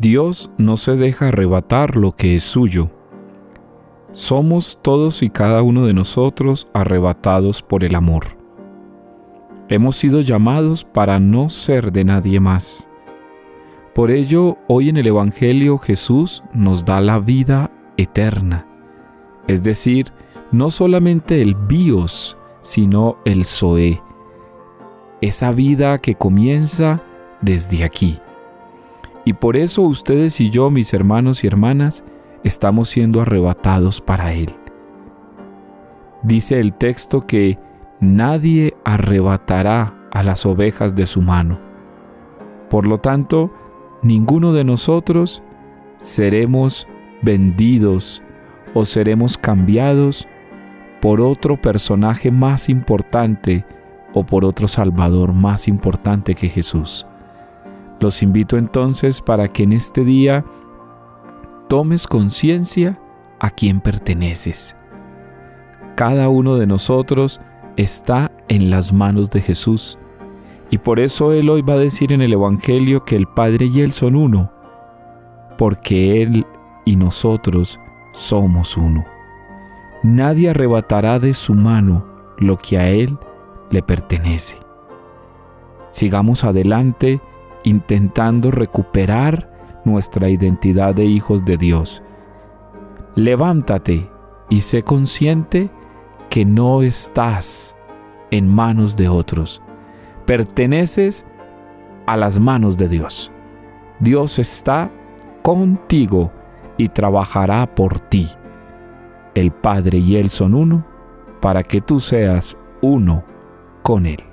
Dios no se deja arrebatar lo que es suyo. Somos todos y cada uno de nosotros arrebatados por el amor. Hemos sido llamados para no ser de nadie más. Por ello, hoy en el Evangelio Jesús nos da la vida eterna, es decir, no solamente el bios, sino el zoe, esa vida que comienza desde aquí. Y por eso ustedes y yo, mis hermanos y hermanas, estamos siendo arrebatados para Él. Dice el texto que nadie arrebatará a las ovejas de su mano. Por lo tanto, ninguno de nosotros seremos vendidos o seremos cambiados por otro personaje más importante o por otro Salvador más importante que Jesús. Los invito entonces para que en este día tomes conciencia a quién perteneces. Cada uno de nosotros está en las manos de Jesús. Y por eso Él hoy va a decir en el Evangelio que el Padre y Él son uno, porque Él y nosotros somos uno. Nadie arrebatará de su mano lo que a Él le pertenece. Sigamos adelante intentando recuperar nuestra identidad de hijos de Dios. Levántate y sé consciente que no estás en manos de otros. Perteneces a las manos de Dios. Dios está contigo y trabajará por ti. El Padre y Él son uno para que tú seas uno con Él.